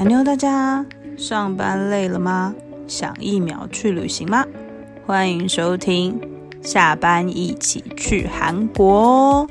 安妞，大家上班累了吗？想一秒去旅行吗？欢迎收听，下班一起去韩国。哦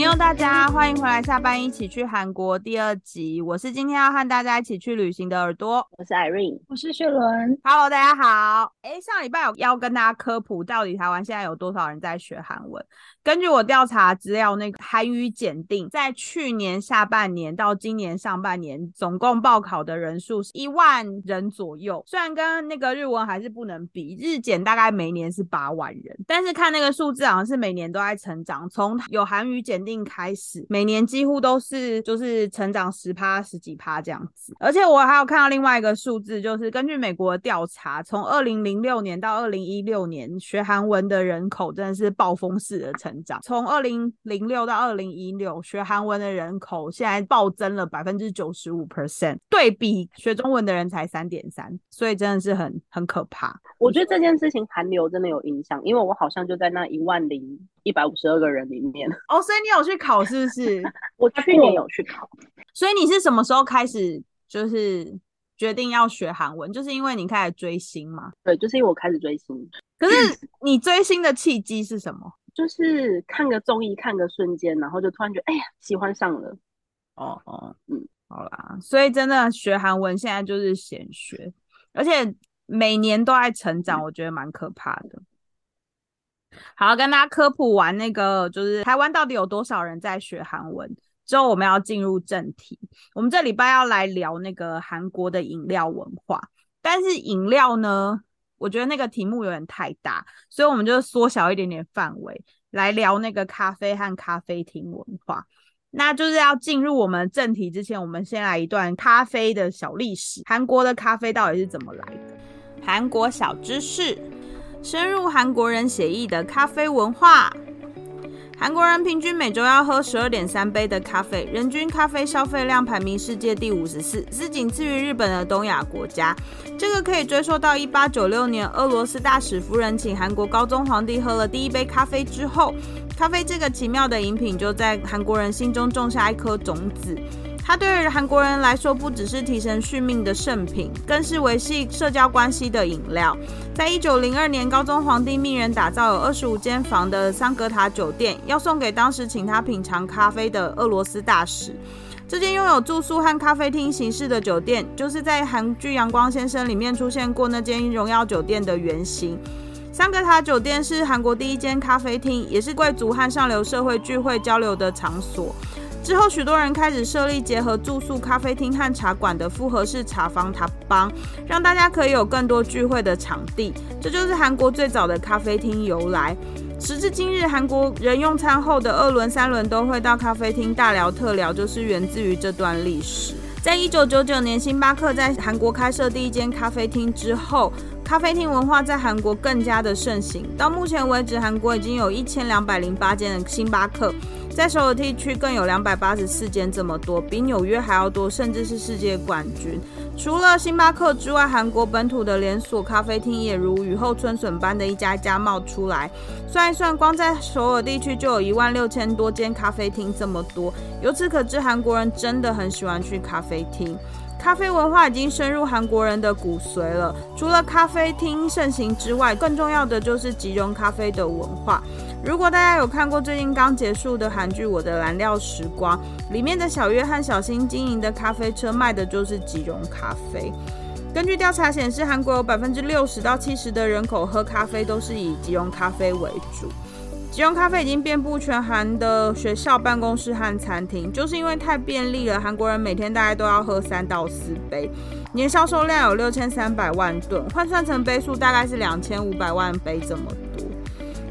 妞，大家欢迎回来，下班一起去韩国第二集。我是今天要和大家一起去旅行的耳朵，我是 Irene，我是雪伦。Hello，大家好。哎，上礼拜有要跟大家科普，到底台湾现在有多少人在学韩文？根据我调查资料，那个韩语检定在去年下半年到今年上半年，总共报考的人数是一万人左右。虽然跟那个日文还是不能比，日检大概每年是八万人，但是看那个数字好像是每年都在成长。从有韩语检定开始，每年几乎都是就是成长十趴十几趴这样子。而且我还有看到另外一个数字，就是根据美国的调查，从二零零六年到二零一六年，学韩文的人口真的是暴风式的成。成长从二零零六到二零一六，学韩文的人口现在暴增了百分之九十五 percent，对比学中文的人才三点三，所以真的是很很可怕。我觉得这件事情韩流真的有影响，因为我好像就在那一万零一百五十二个人里面。哦，所以你有去考是不是？我去年有去考。所以你是什么时候开始就是决定要学韩文？就是因为你开始追星吗？对，就是因为我开始追星。可是你追星的契机是什么？就是看个综艺，看个瞬间，然后就突然觉得，哎呀，喜欢上了。哦哦，嗯，好啦，所以真的学韩文现在就是闲学，而且每年都在成长，我觉得蛮可怕的。好，跟大家科普完那个，就是台湾到底有多少人在学韩文之后，我们要进入正题。我们这礼拜要来聊那个韩国的饮料文化，但是饮料呢？我觉得那个题目有点太大，所以我们就缩小一点点范围来聊那个咖啡和咖啡厅文化。那就是要进入我们正题之前，我们先来一段咖啡的小历史。韩国的咖啡到底是怎么来的？韩国小知识：深入韩国人写意的咖啡文化。韩国人平均每周要喝十二点三杯的咖啡，人均咖啡消费量排名世界第五十四，是仅次于日本的东亚国家。这个可以追溯到一八九六年，俄罗斯大使夫人请韩国高宗皇帝喝了第一杯咖啡之后，咖啡这个奇妙的饮品就在韩国人心中种下一颗种子。它对于韩国人来说，不只是提升续命的圣品，更是维系社交关系的饮料。在一九零二年，高宗皇帝命人打造有二十五间房的桑格塔酒店，要送给当时请他品尝咖啡的俄罗斯大使。这间拥有住宿和咖啡厅形式的酒店，就是在韩剧《阳光先生》里面出现过那间荣耀酒店的原型。桑格塔酒店是韩国第一间咖啡厅，也是贵族和上流社会聚会交流的场所。之后，许多人开始设立结合住宿、咖啡厅和茶馆的复合式茶坊塔邦，让大家可以有更多聚会的场地。这就是韩国最早的咖啡厅由来。时至今日，韩国人用餐后的二轮、三轮都会到咖啡厅大聊特聊，就是源自于这段历史。在一九九九年，星巴克在韩国开设第一间咖啡厅之后，咖啡厅文化在韩国更加的盛行。到目前为止，韩国已经有一千两百零八间的星巴克。在首尔地区更有两百八十四间，这么多，比纽约还要多，甚至是世界冠军。除了星巴克之外，韩国本土的连锁咖啡厅也如雨后春笋般的一家家冒出来。算一算，光在首尔地区就有一万六千多间咖啡厅，这么多。由此可知，韩国人真的很喜欢去咖啡厅。咖啡文化已经深入韩国人的骨髓了。除了咖啡厅盛行之外，更重要的就是即溶咖啡的文化。如果大家有看过最近刚结束的韩剧《我的蓝调时光》，里面的小约翰小新经营的咖啡车卖的就是即溶咖啡。根据调查显示，韩国有百分之六十到七十的人口喝咖啡都是以即溶咖啡为主。即溶咖啡已经遍布全韩的学校、办公室和餐厅，就是因为太便利了。韩国人每天大概都要喝三到四杯，年销售量有六千三百万吨，换算成杯数大概是两千五百万杯这么。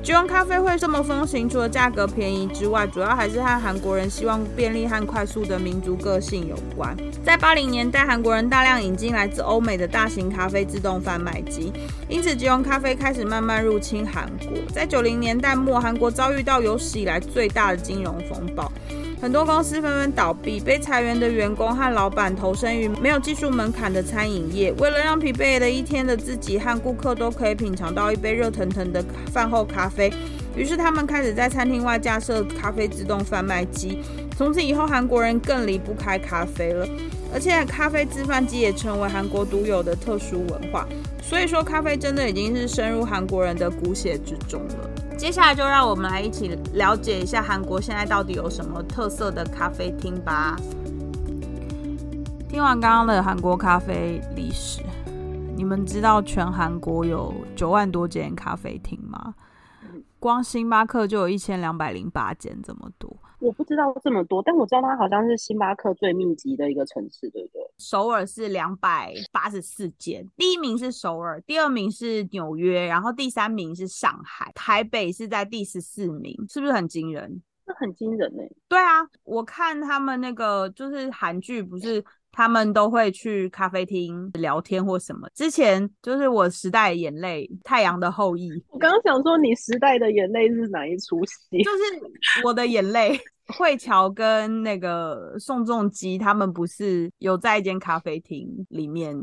即溶咖啡会这么风行，除了价格便宜之外，主要还是和韩国人希望便利和快速的民族个性有关。在八零年代，韩国人大量引进来自欧美的大型咖啡自动贩卖机，因此即溶咖啡开始慢慢入侵韩国。在九零年代末，韩国遭遇到有史以来最大的金融风暴。很多公司纷纷倒闭，被裁员的员工和老板投身于没有技术门槛的餐饮业。为了让疲惫了一天的自己和顾客都可以品尝到一杯热腾腾的饭后咖啡，于是他们开始在餐厅外架设咖啡自动贩卖机。从此以后，韩国人更离不开咖啡了，而且咖啡自贩机也成为韩国独有的特殊文化。所以说，咖啡真的已经是深入韩国人的骨血之中了。接下来就让我们来一起了解一下韩国现在到底有什么特色的咖啡厅吧。听完刚刚的韩国咖啡历史，你们知道全韩国有九万多间咖啡厅吗？光星巴克就有一千两百零八间，这么多。我不知道这么多，但我知道它好像是星巴克最密集的一个城市，对不对？首尔是两百八十四间，第一名是首尔，第二名是纽约，然后第三名是上海，台北是在第十四名，是不是很惊人？这很惊人呢。对啊，我看他们那个就是韩剧，不是他们都会去咖啡厅聊天或什么。之前就是我时代的眼泪，太阳的后裔。我刚刚想说，你时代的眼泪是哪一出戏？就是我的眼泪。慧乔跟那个宋仲基他们不是有在一间咖啡厅里面，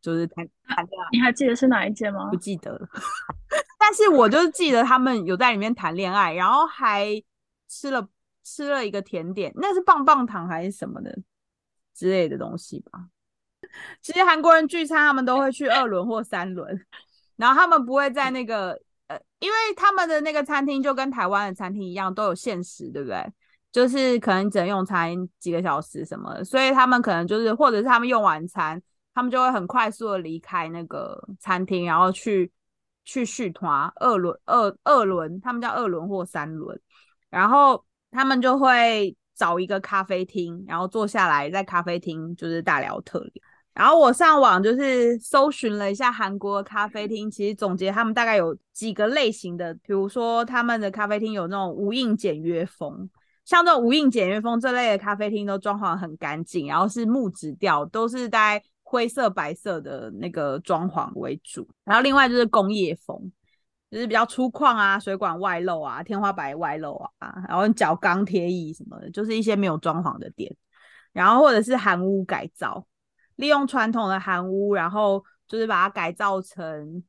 就是谈谈恋爱。你还记得是哪一间吗？不记得了。但是我就是记得他们有在里面谈恋爱，然后还吃了吃了一个甜点，那是棒棒糖还是什么的之类的东西吧。其实韩国人聚餐，他们都会去二轮或三轮，然后他们不会在那个呃，因为他们的那个餐厅就跟台湾的餐厅一样，都有限时，对不对？就是可能只能用餐几个小时什么，所以他们可能就是，或者是他们用晚餐，他们就会很快速的离开那个餐厅，然后去去续团二轮二二轮，他们叫二轮或三轮，然后他们就会找一个咖啡厅，然后坐下来在咖啡厅就是大聊特聊。然后我上网就是搜寻了一下韩国咖啡厅，其实总结他们大概有几个类型的，比如说他们的咖啡厅有那种无印简约风。像这种无印简约风这类的咖啡厅都装潢很干净，然后是木质调，都是带灰色、白色的那个装潢为主。然后另外就是工业风，就是比较粗犷啊，水管外露啊，天花板外露啊，然后角钢贴椅什么的，就是一些没有装潢的店。然后或者是韩屋改造，利用传统的韩屋，然后就是把它改造成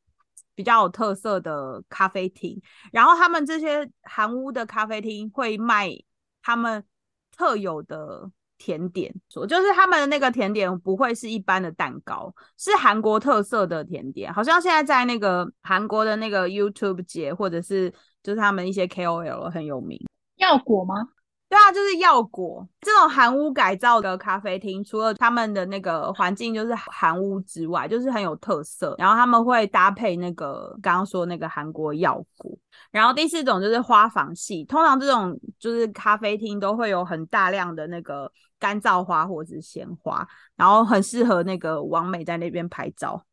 比较有特色的咖啡厅。然后他们这些韩屋的咖啡厅会卖。他们特有的甜点，说就是他们的那个甜点不会是一般的蛋糕，是韩国特色的甜点。好像现在在那个韩国的那个 YouTube 节，或者是就是他们一些 KOL 很有名。要果吗？对啊，就是药果这种韩屋改造的咖啡厅，除了他们的那个环境就是韩屋之外，就是很有特色。然后他们会搭配那个刚刚说那个韩国药果。然后第四种就是花房系，通常这种就是咖啡厅都会有很大量的那个干燥花或者是鲜花，然后很适合那个王美在那边拍照。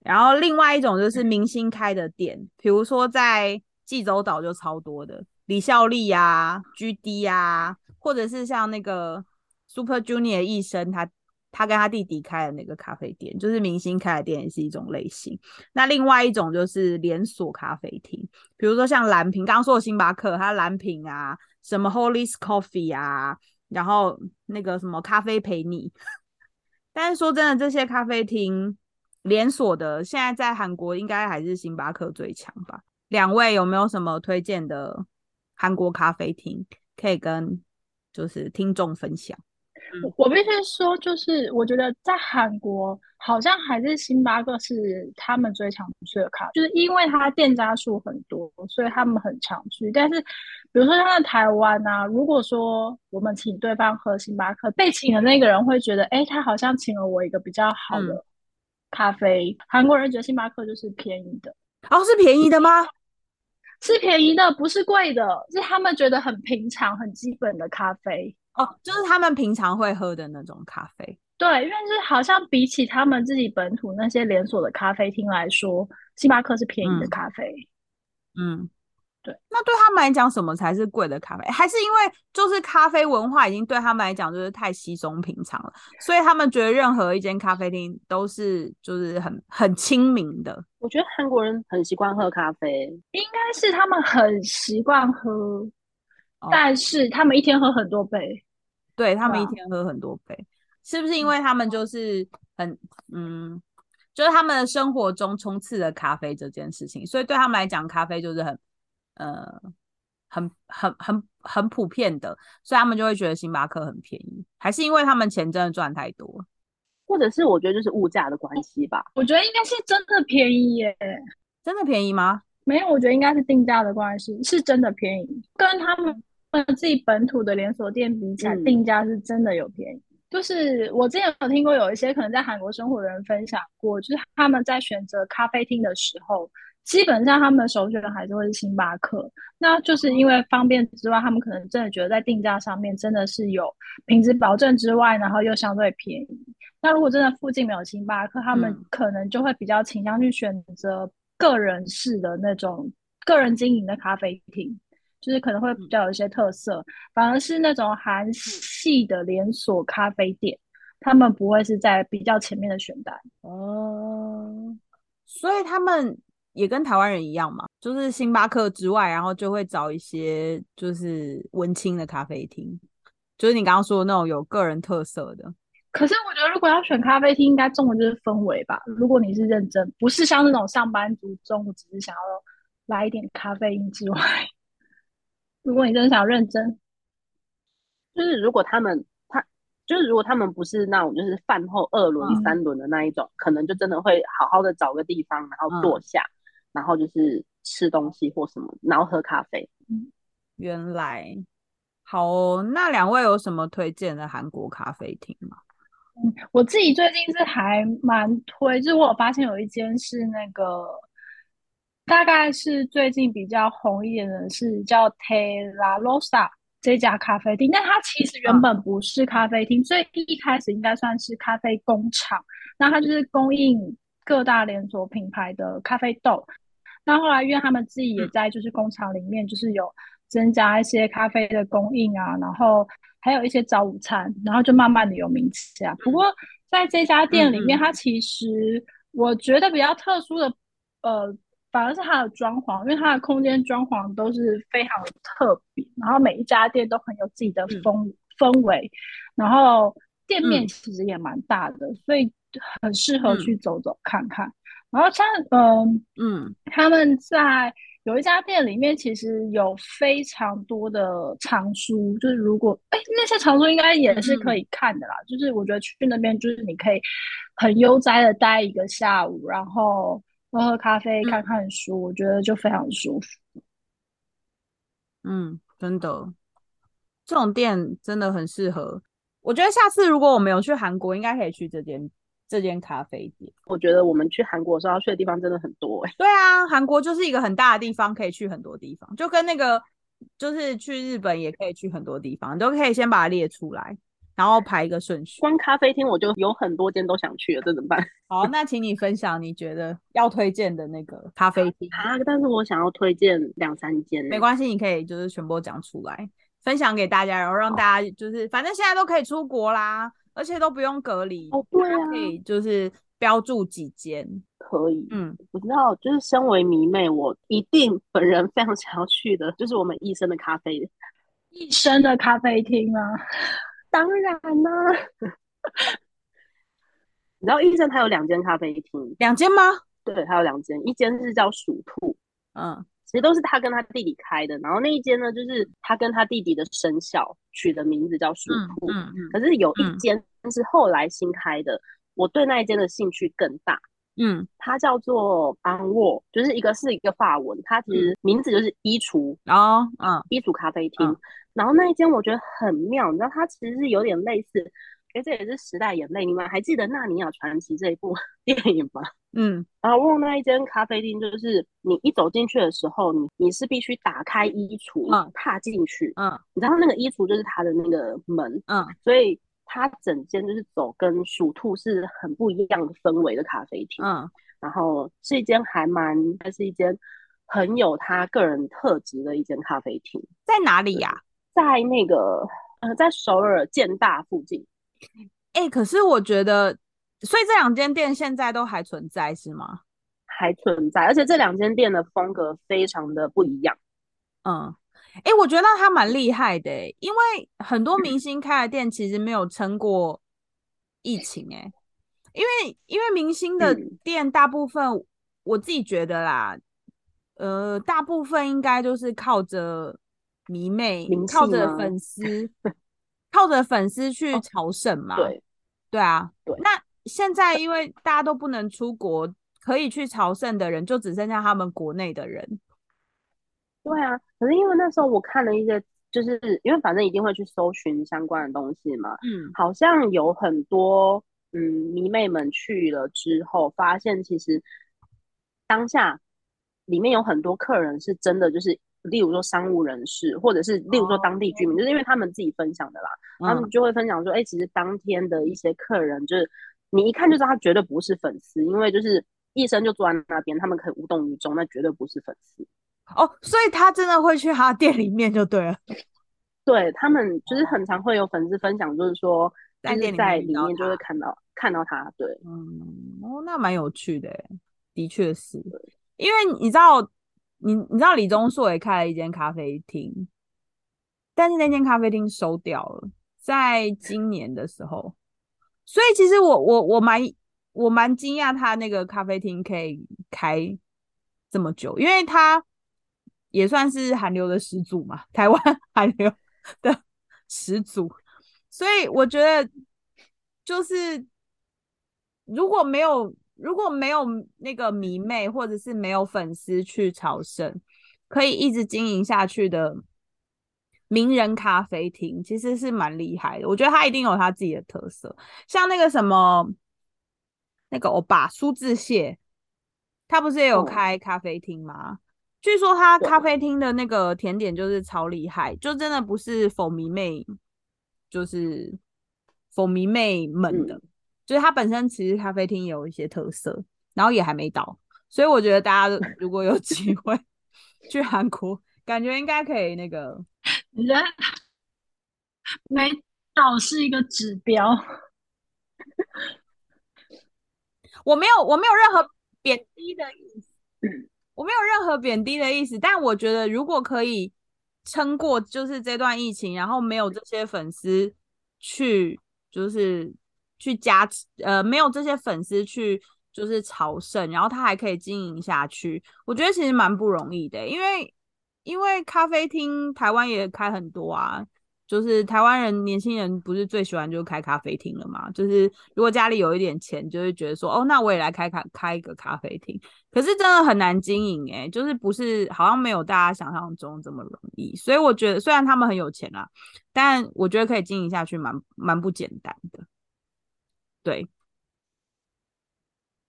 然后另外一种就是明星开的店，比如说在济州岛就超多的。李孝利呀，G D 呀，或者是像那个 Super Junior 医生，他他跟他弟弟开的那个咖啡店，就是明星开的店，也是一种类型。那另外一种就是连锁咖啡厅，比如说像蓝瓶，刚刚说的星巴克，它蓝瓶啊，什么 Holy Coffee 啊，然后那个什么咖啡陪你。但是说真的，这些咖啡厅连锁的，现在在韩国应该还是星巴克最强吧？两位有没有什么推荐的？韩国咖啡厅可以跟就是听众分享。我必须说，就是我觉得在韩国好像还是星巴克是他们最常去的咖，就是因为它店家数很多，所以他们很常去。但是比如说像在台湾啊，如果说我们请对方喝星巴克，被请的那个人会觉得，哎，他好像请了我一个比较好的咖啡。韩国人觉得星巴克就是便宜的，哦，是便宜的吗？是便宜的，不是贵的，是他们觉得很平常、很基本的咖啡哦，就是他们平常会喝的那种咖啡。对，因为是好像比起他们自己本土那些连锁的咖啡厅来说，星巴克是便宜的咖啡。嗯。对，那对他们来讲，什么才是贵的咖啡？还是因为就是咖啡文化已经对他们来讲就是太稀松平常了，所以他们觉得任何一间咖啡厅都是就是很很亲民的。我觉得韩国人很习惯喝咖啡，应该是他们很习惯喝，但是他们一天喝很多杯。对他们一天喝很多杯，是不是因为他们就是很嗯，就是他们的生活中充斥着咖啡这件事情，所以对他们来讲，咖啡就是很。呃，很很很很普遍的，所以他们就会觉得星巴克很便宜，还是因为他们钱真的赚太多？或者是我觉得就是物价的关系吧。我觉得应该是真的便宜耶，真的便宜吗？没有，我觉得应该是定价的关系，是真的便宜，跟他们自己本土的连锁店比起来，嗯定价是真的有便宜。就是我之前有听过有一些可能在韩国生活的人分享过，就是他们在选择咖啡厅的时候，基本上他们的首选还是会是星巴克。那就是因为方便之外，他们可能真的觉得在定价上面真的是有品质保证之外，然后又相对便宜。那如果真的附近没有星巴克，他们嗯可能就会比较倾向去选择个人式的那种个人经营的咖啡厅，就是可能会比较有一些特色。反而是那种韩系的连锁咖啡店，他们不会是在比较前面的选单。哦，所以他们也跟台湾人一样嘛，就是星巴克之外，然后就会找一些就是文青的咖啡厅，就是你刚刚说的那种有个人特色的。可是我觉得，如果要选咖啡厅，应该重的就是氛围吧。如果你是认真，不是像那种上班族中午只是想要来一点咖啡因之外，如果你真的想要认真，就是如果他们他就是如果他们不是那种就是饭后二轮、嗯三轮的那一种，可能就真的会好好的找个地方，然后坐下，然后就是吃东西或什么，然后喝咖啡。原来好哦，那两位有什么推荐的韩国咖啡厅吗？我自己最近是还蛮推，就是我有发现有一间是那个，大概是最近比较红一点的是叫 Tela Rosa 这家咖啡厅，但它其实原本不是咖啡厅，最一开始应该算是咖啡工厂，那它就是供应各大连锁品牌的咖啡豆。那后来因为他们自己也在就是工厂里面就是有增加一些咖啡的供应啊，然后还有一些早午餐，然后就慢慢的有名气啊。不过在这家店里面，它其实我觉得比较特殊的，呃，反而是它的装潢，因为它的空间装潢都是非常的特别，然后每一家店都很有自己的风、氛围，然后店面嗯其实也蛮大的，所以很适合嗯去走走看看。然后像嗯。嗯他们在有一家店里面，其实有非常多的藏书，就是如果哎那些藏书应该也是可以看的啦。就是我觉得去那边，就是你可以很悠哉的待一个下午，然后喝喝咖啡、嗯看看书，我觉得就非常舒服。嗯，真的，这种店真的很适合。我觉得下次如果我们有去韩国，应该可以去这间这间咖啡店。我觉得我们去韩国的时候要去的地方真的很多哎、对啊，韩国就是一个很大的地方，可以去很多地方，就跟那个就是去日本也可以去很多地方，你都可以先把它列出来，然后排一个顺序。光咖啡厅我就有很多间都想去了，这怎么办 好，那请你分享你觉得要推荐的那个咖啡厅。啊？但是我想要推荐两三间、欸，没关系，你可以就是全部讲出来，分享给大家，然后让大家就是反正现在都可以出国啦，而且都不用隔离，哦，对啊可以就是标注几间。可以。嗯，我知道，就是身为迷妹，我一定本人非常想要去的，就是我们医生的咖啡。一生的咖啡厅啊，当然啦、你知道医生他有两间咖啡厅，两间吗？对，他有两间，一间是叫鼠兔，嗯其实都是他跟他弟弟开的，然后那一间呢，就是他跟他弟弟的生肖取的名字叫鼠嗯兔，嗯嗯。可是有一嗯。间是后来新开的，我对那一间的兴趣更大。嗯，它叫做安沃，就是一个是一个法文，它其实名字就是衣橱，然后嗯。衣橱咖啡厅。嗯。然后那一间我觉得很妙，你知道它其实是有点类似，哎，这也是时代眼泪。你们还记得《纳尼亚传奇》这一部 电影吗？嗯然后问那一间咖啡厅，就是你一走进去的时候，你你是必须打开衣橱，嗯踏进去。嗯你知道那个衣橱就是它的那个门，嗯所以它整间就是走跟鼠兔是很不一样的氛围的咖啡厅。嗯然后是一间还蛮，还是一间很有他个人特质的一间咖啡厅，在哪里呀、在那个呃，在首尔建大附近。哎、可是我觉得，所以这两间店现在都还存在是吗？还存在，而且这两间店的风格非常的不一样。嗯，哎、我觉得他蛮厉害的、欸，因为很多明星开的店其实没有撑过疫情、欸，因为因为明星的嗯店大部分、我自己觉得啦，呃，大部分应该就是靠着迷妹靠着粉丝，靠着粉丝去哦朝圣嘛。对，对啊，对那现在因为大家都不能出国，可以去朝圣的人就只剩下他们国内的人。对啊。可是因为那时候我看了一些，就是因为反正一定会去搜寻相关的东西嘛，嗯，好像有很多嗯迷妹们去了之后，发现其实当下里面有很多客人是真的就是。例如说商务人士，或者是例如说当地居民，就是因为他们自己分享的啦，他们嗯就会分享说，哎、其实当天的一些客人，就是你一看就知道他绝对不是粉丝，因为就是一生就坐在那边，他们可以无动于衷，那绝对不是粉丝。哦，所以他真的会去他店里面就对了。对他们就是很常会有粉丝分享，就是说在店在里面就会看到看到他，对。嗯，哦，那蛮有趣的欸，的确是，因为你知道，你你知道李钟硕也开了一间咖啡厅，但是那间咖啡厅收掉了，在今年的时候，所以其实我我我蛮我蛮惊讶他那个咖啡厅可以开这么久，因为他也算是韩流的始祖嘛，台湾 韩流的始祖，所以我觉得就是如果没有如果没有那个迷妹或者是没有粉丝去朝圣，可以一直经营下去的名人咖啡厅，其实是蛮厉害的。我觉得他一定有他自己的特色，像那个什么那个欧巴苏志燮，他不是也有哦开咖啡厅吗？据说他咖啡厅的那个甜点就是超厉害，就真的不是否迷妹，就是否迷妹们的，嗯就是它本身其实咖啡厅有一些特色，然后也还没倒，所以我觉得大家如果有 机会去韩国，感觉应该可以那个 你觉得没倒是一个指标？我没有我没有任何贬低的意思，我没有任何贬低的意思，但我觉得如果可以撑过就是这段疫情，然后没有这些粉丝去就是去加持，呃，没有这些粉丝去就是朝圣，然后他还可以经营下去，我觉得其实蛮不容易的，因为因为咖啡厅台湾也开很多啊，就是台湾人年轻人不是最喜欢就是开咖啡厅了嘛？就是如果家里有一点钱，就会觉得说，哦，那我也来开开开一个咖啡厅。可是真的很难经营诶、就是不是好像没有大家想象中这么容易。所以我觉得虽然他们很有钱啦，但我觉得可以经营下去蛮蛮不简单的。对，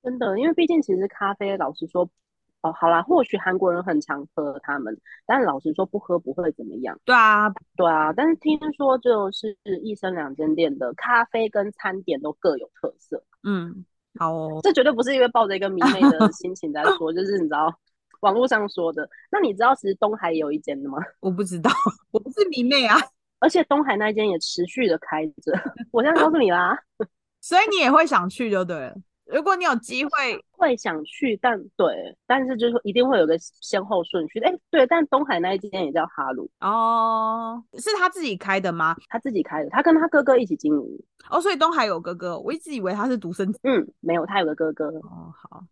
真的，因为毕竟其实咖啡，老实说，哦，好啦，或许韩国人很常喝他们，但老实说不喝不会怎么样。对啊，对啊，但是听说就是一生两间店的咖啡跟餐点都各有特色，嗯，好哦，这绝对不是因为抱着一个迷妹的 心情在说，就是你知道网络上说的。那你知道其实东海也有一间的吗？我不知道，我不是迷妹啊，而且东海那一间也持续的开着，我现在告诉你啦，所以你也会想去就对了。如果你有机会，会想去，但对，但是就是说一定会有个先后顺序。哎，对，但东海那一间也叫哈鲁，哦，是他自己开的吗？他自己开的，他跟他哥哥一起经营。哦，所以东海有哥哥，我一直以为他是独生子。嗯，没有，他有个哥哥。哦，好，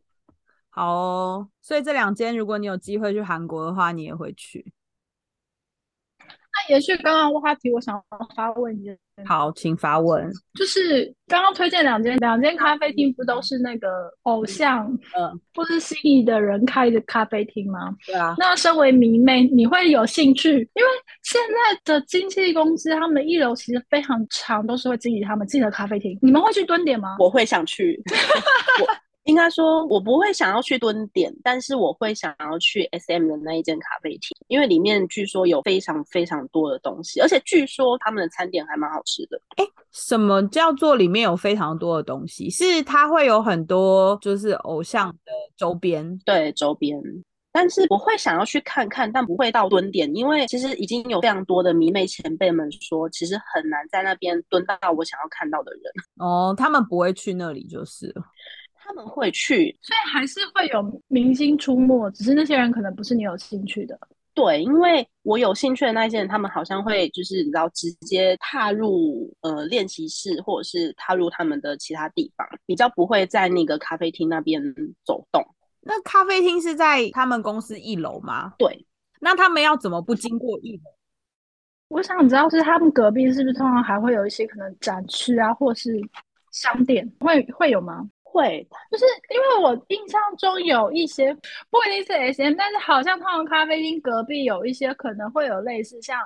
好哦。所以这两间，如果你有机会去韩国的话，你也会去。那也是刚刚话题，我想要发问一件，好，请发问。就是刚刚推荐两间两间咖啡厅，不都是那个偶像嗯，或是心仪的人开的咖啡厅吗？对啊，那身为迷妹，你会有兴趣？因为现在的经纪公司，他们的一楼其实非常长，都是会经营他们自己的咖啡厅。你们会去蹲点吗？我会想去，我 应该说，我不会想要去蹲点，但是我会想要去 S M 的那一间咖啡厅，因为里面据说有非常非常多的东西，而且据说他们的餐点还蛮好吃的。什么叫做里面有非常多的东西？是它会有很多就是偶像的周边。对，周边。但是我会想要去看看，但不会到蹲点，因为其实已经有非常多的迷妹前辈们说，其实很难在那边蹲到我想要看到的人。哦，他们不会去那里就是了。他们会去，所以还是会有明星出没，只是那些人可能不是你有兴趣的。对，因为我有兴趣的那些人，他们好像会就是你知道直接踏入呃练习室，或者是踏入他们的其他地方，比较不会在那个咖啡厅那边走动。那咖啡厅是在他们公司一楼吗？对，那他们要怎么不经过一楼？我想知道是他们隔壁是不是通常还会有一些可能展区啊，或是商店，会会有吗？会，就是因为我印象中有一些不一定是 S M，但是好像他们咖啡厅隔壁有一些可能会有类似像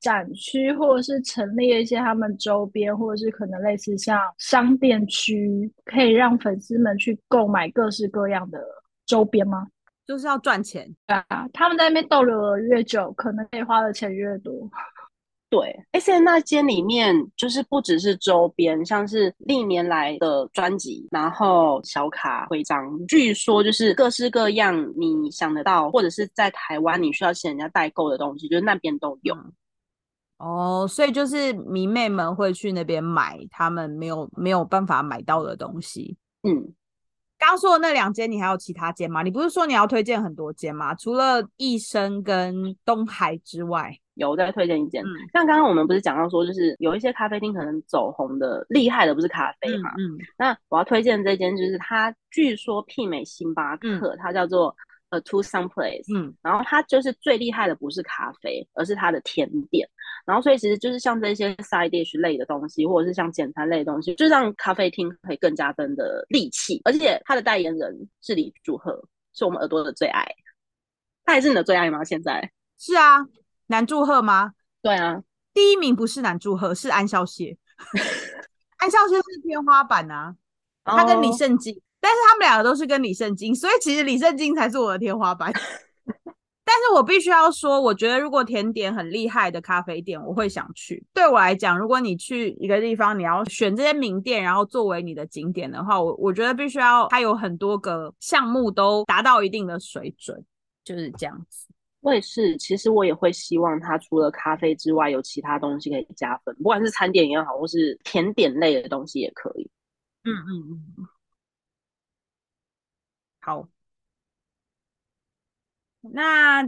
展区，或者是陈列一些他们周边，或者是可能类似像商店区，可以让粉丝们去购买各式各样的周边吗？就是要赚钱。对啊，他们在那边逗留的越久，可能可以花的钱越多。对，S N 那间里面就是不只是周边，像是历年来的专辑，然后小卡徽章，据说就是各式各样你想得到，或者是在台湾你需要请人家代购的东西，就是那边都有。哦，所以就是迷妹们会去那边买他们没有没有办法买到的东西。嗯，刚说的那两间，你还有其他间吗？你不是说你要推荐很多间吗？除了益生跟东海之外。有再推荐一间，嗯像刚刚我们不是讲到说，就是有一些咖啡厅可能走红的厉害的不是咖啡嘛？嗯那我要推荐这间，就是它据说媲美星巴克，它叫做呃 To Some Place，嗯然后它就是最厉害的不是咖啡，而是它的甜点。然后所以其实就是像这些 side dish 类的东西，或者是像简餐类的东西，就让咖啡厅可以更加分的利器。而且它的代言人是李祝贺，是我们耳朵的最爱。他还是你的最爱吗？现在？是啊，男祝贺吗？对啊，第一名不是男祝贺，是安孝燮。安孝燮是天花板啊，他跟李哦圣经，但是他们两个都是跟李圣经，所以其实李圣经才是我的天花板。但是我必须要说，我觉得如果甜点很厉害的咖啡店，我会想去。对我来讲，如果你去一个地方，你要选这些名店，然后作为你的景点的话，我我觉得必须要它有很多个项目都达到一定的水准，就是这样子。我也是，其实我也会希望它除了咖啡之外，有其他东西可以加分，不管是餐点也好，或是甜点类的东西也可以。嗯嗯嗯嗯，好。那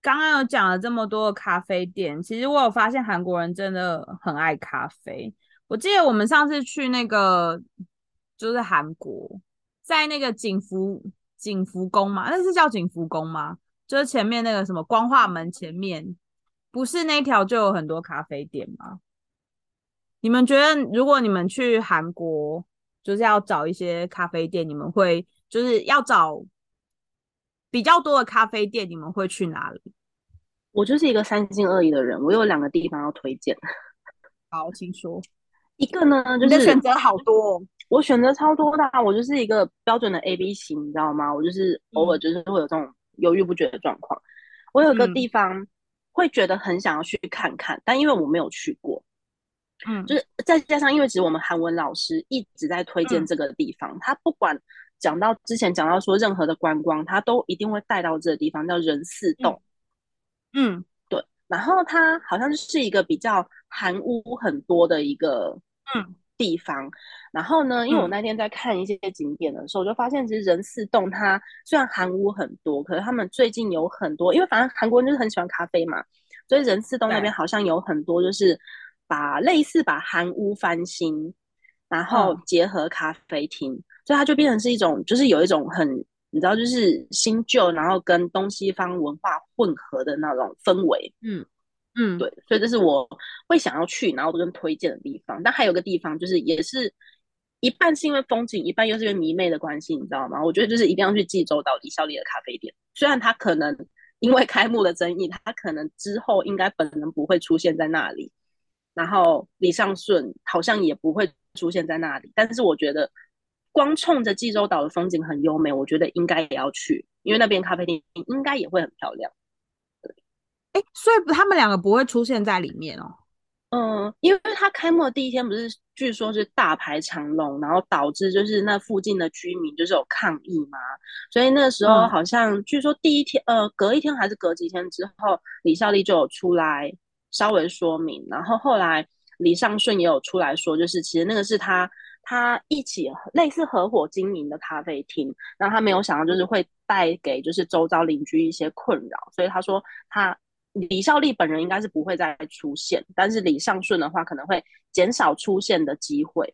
刚刚有讲了这么多咖啡店，其实我有发现韩国人真的很爱咖啡。我记得我们上次去那个就是韩国，在那个景福景福宫嘛，那是叫景福宫吗？就是前面那个什么光化门前面，不是那条就有很多咖啡店吗？你们觉得如果你们去韩国，就是要找一些咖啡店，你们会就是要找比较多的咖啡店，你们会去哪里？我就是一个三心二意的人，我有两个地方要推荐。好，请说。一个呢，就你的是选择好多哦。我选择超多的啊，我就是一个标准的 A B 型，你知道吗？我就是偶尔就是会有这种犹豫不决的状况。我有个嗯地方会觉得很想要去看看，但因为我没有去过，嗯，就是再加上因为其实我们韩文老师一直在推荐嗯这个地方，他不管讲到之前讲到说任何的观光，它都一定会带到这个地方叫仁寺洞。嗯。对，然后它好像是一个比较韩屋很多的一个嗯。地方。然后呢，因为我嗯。那天在看一些景点的时候，我就发现其实仁寺洞它虽然韩屋很多，可是他们最近有很多，因为反正韩国人就是很喜欢咖啡嘛，所以仁寺洞那边好像有很多就是把类似把韩屋翻新，然后嗯。结合咖啡厅，所以它就变成是一种就是有一种很你知道就是新旧，然后跟东西方文化混合的那种氛围。嗯嗯，对，所以这是我会想要去，然后跟推荐的地方。但还有个地方，就是也是一半是因为风景，一半又是因为迷妹的关系，你知道吗？我觉得就是一定要去济州岛李孝利的咖啡店，虽然它可能因为开幕的争议，它可能之后应该本人不会出现在那里，然后李尚顺好像也不会出现在那里，但是我觉得光冲着济州岛的风景很优美，我觉得应该也要去，因为那边咖啡店应该也会很漂亮。哎，所以他们两个不会出现在里面哦。嗯，因为他开幕的第一天不是据说是大排长龙，然后导致就是那附近的居民就是有抗议嘛，所以那时候嗯好像据说第一天呃隔一天还是隔几天之后，李孝利就有出来稍微说明，然后后来李尚顺也有出来说，就是其实那个是他他一起类似合伙经营的咖啡厅，然后他没有想到就是会带给就是周遭邻居一些困扰，所以他说他李孝利本人应该是不会再出现，但是李尚顺的话可能会减少出现的机会。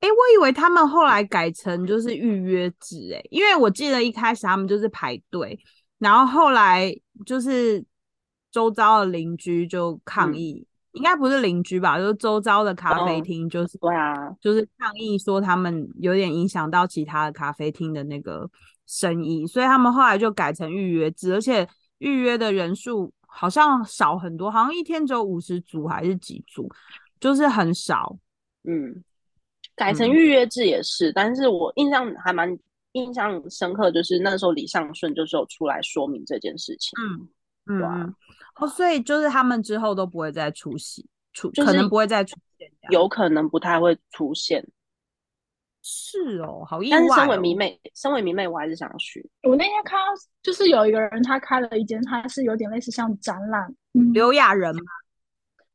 哎，我以为他们后来改成就是预约制，哎，因为我记得一开始他们就是排队，然后后来就是周遭的邻居就抗嗯议，应该不是邻居吧，就是周遭的咖啡哦厅，就是对啊，就是抗议说他们有点影响到其他的咖啡厅的那个生意，所以他们后来就改成预约制，而且预约的人数好像少很多，好像一天只有五十组还是几组，就是很少。嗯，改成嗯预约制也是，但是我印象还蛮印象深刻，就是那时候李尚顺就是有出来说明这件事情，嗯嗯，哦，所以就是他们之后都不会再出席，出可就是能不会再出现。有可能不太会出现。是哦，好意外但是身为。迷妹，身为迷妹，我还是想去。我那天看到就是有一个人他开了一间，他是有点类似像展览，嗯，刘亚仁嘛，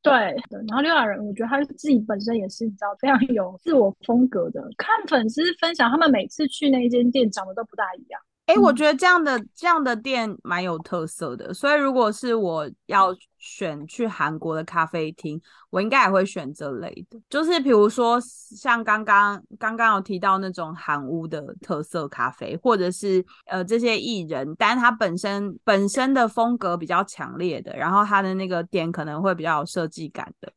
对对，然后刘亚仁，我觉得他自己本身也是你知道非常有自我风格的。看粉丝分享，他们每次去那间店长得都不大一样。哎、我嗯觉得这样的这样的店蛮有特色的，所以如果是我要选去韩国的咖啡厅，我应该也会选这类的，就是比如说像刚刚刚刚有提到那种韩屋的特色咖啡，或者是呃这些艺人，但是他本身本身的风格比较强烈的，然后他的那个店可能会比较有设计感的，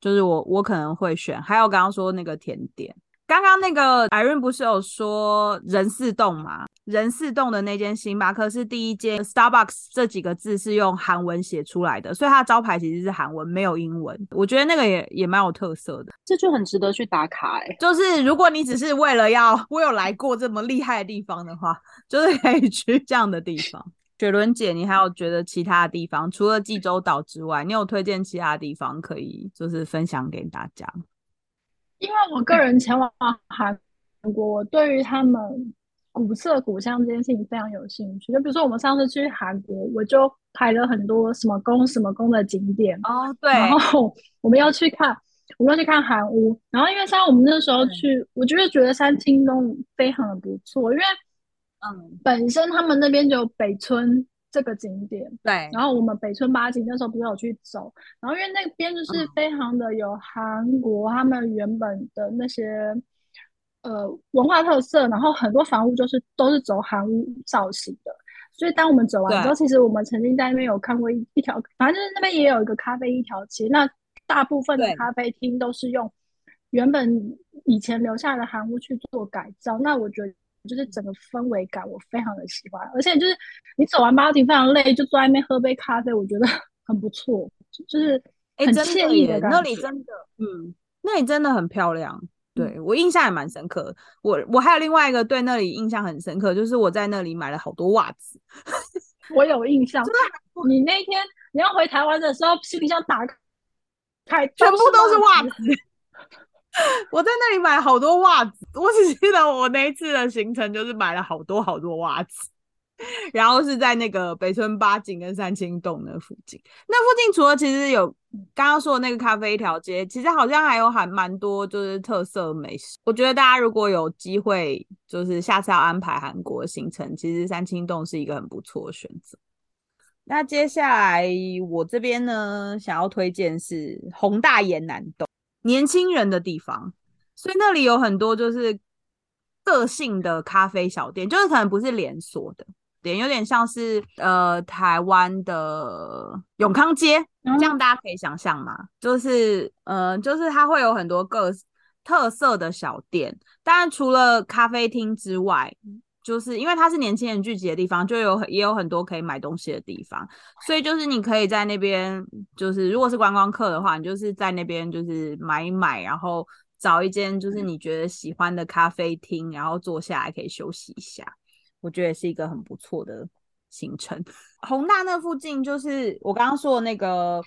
就是我我可能会选。还有刚刚说那个甜点。刚刚那个 Irene 不是有说人四洞吗？人事洞的那间星巴克是第一间 Starbucks 这几个字是用韩文写出来的，所以它的招牌其实是韩文，没有英文。我觉得那个也也蛮有特色的。这就很值得去打卡哎、就是如果你只是为了要我有来过这么厉害的地方的话，就是可以去这样的地方。雪伦姐，你还有觉得其他的地方，除了济州岛之外，你有推荐其他地方可以就是分享给大家？因为我个人前往韩国，我对于他们古色古香这件事情非常有兴趣。就比如说我们上次去韩国，我就排了很多什么宫什么宫的景点，哦，对，然后我们要去看，我们要去看韩屋。然后因为像我们那时候去，我就是觉得三清洞非常的不错，因为嗯，本身他们那边就有北村这个景点，对，然后我们北村八景那时候不是有去走，然后因为那边就是嗯非常的有韩国他们原本的那些呃文化特色，然后很多房屋就是都是走韩屋造型的，所以当我们走完之后，其实我们曾经在那边有看过一一条，反正就是那边也有一个咖啡一条街，那大部分的咖啡厅都是用原本以前留下的韩屋去做改造，那我觉得。就是整个氛围感，我非常的喜欢，而且就是你走完八景非常累，就坐在那边喝杯咖啡，我觉得 很不错，就就是哎、很真的耶，惬意的感那里真的，嗯，那里真的很漂亮。对我印象也蛮深刻。我我还有另外一个对那里印象很深刻，就是我在那里买了好多袜子。我有印象。你那天你要回台湾的时候，行李箱打开，全部都是袜子。我在那里买了好多袜子，我只记得我那一次的行程就是买了好多好多袜子，然后是在那个北村八景跟三清洞那附近。那附近除了其实有刚刚说的那个咖啡一条街，其实好像还有还蛮多就是特色美食。我觉得大家如果有机会，就是下次要安排韩国行程，其实三清洞是一个很不错的选择。那接下来我这边呢，想要推荐是宏大岩南洞。年轻人的地方，所以那里有很多就是个性的咖啡小店，就是可能不是连锁的店，有点像是呃台湾的永康街，这样大家可以想象吗？就是呃，就是它会有很多个特色的小店，当然除了咖啡厅之外。就是因为它是年轻人聚集的地方，就有也有很多可以买东西的地方，所以就是你可以在那边，就是如果是观光客的话，你就是在那边就是买一买，然后找一间就是你觉得喜欢的咖啡厅，然后坐下来可以休息一下，我觉得也是一个很不错的行程。宏大那附近就是我刚刚说的那个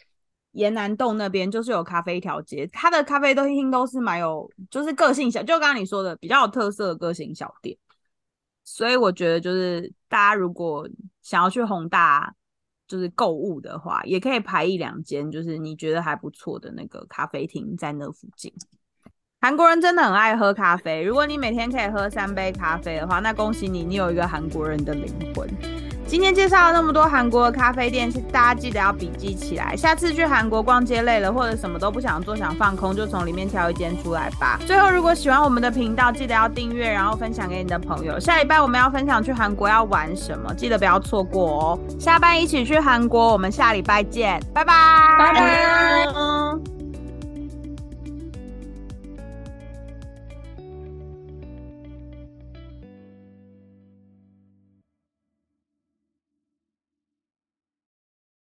沿南洞那边，就是有咖啡一条街，它的咖啡都厅都是蛮有就是个性小，就刚刚你说的比较有特色的个性小店。所以我觉得，就是大家如果想要去宏大，就是购物的话，也可以排一两间，就是你觉得还不错的那个咖啡厅在那附近。韩国人真的很爱喝咖啡，如果你每天可以喝三杯咖啡的话，那恭喜你，你有一个韩国人的灵魂。今天介绍了那么多韩国的咖啡店，大家记得要笔记起来。下次去韩国逛街累了，或者什么都不想做，想放空，就从里面挑一间出来吧。最后，如果喜欢我们的频道，记得要订阅，然后分享给你的朋友。下礼拜我们要分享去韩国要玩什么，记得不要错过哦。下班一起去韩国，我们下礼拜见，拜拜，拜拜。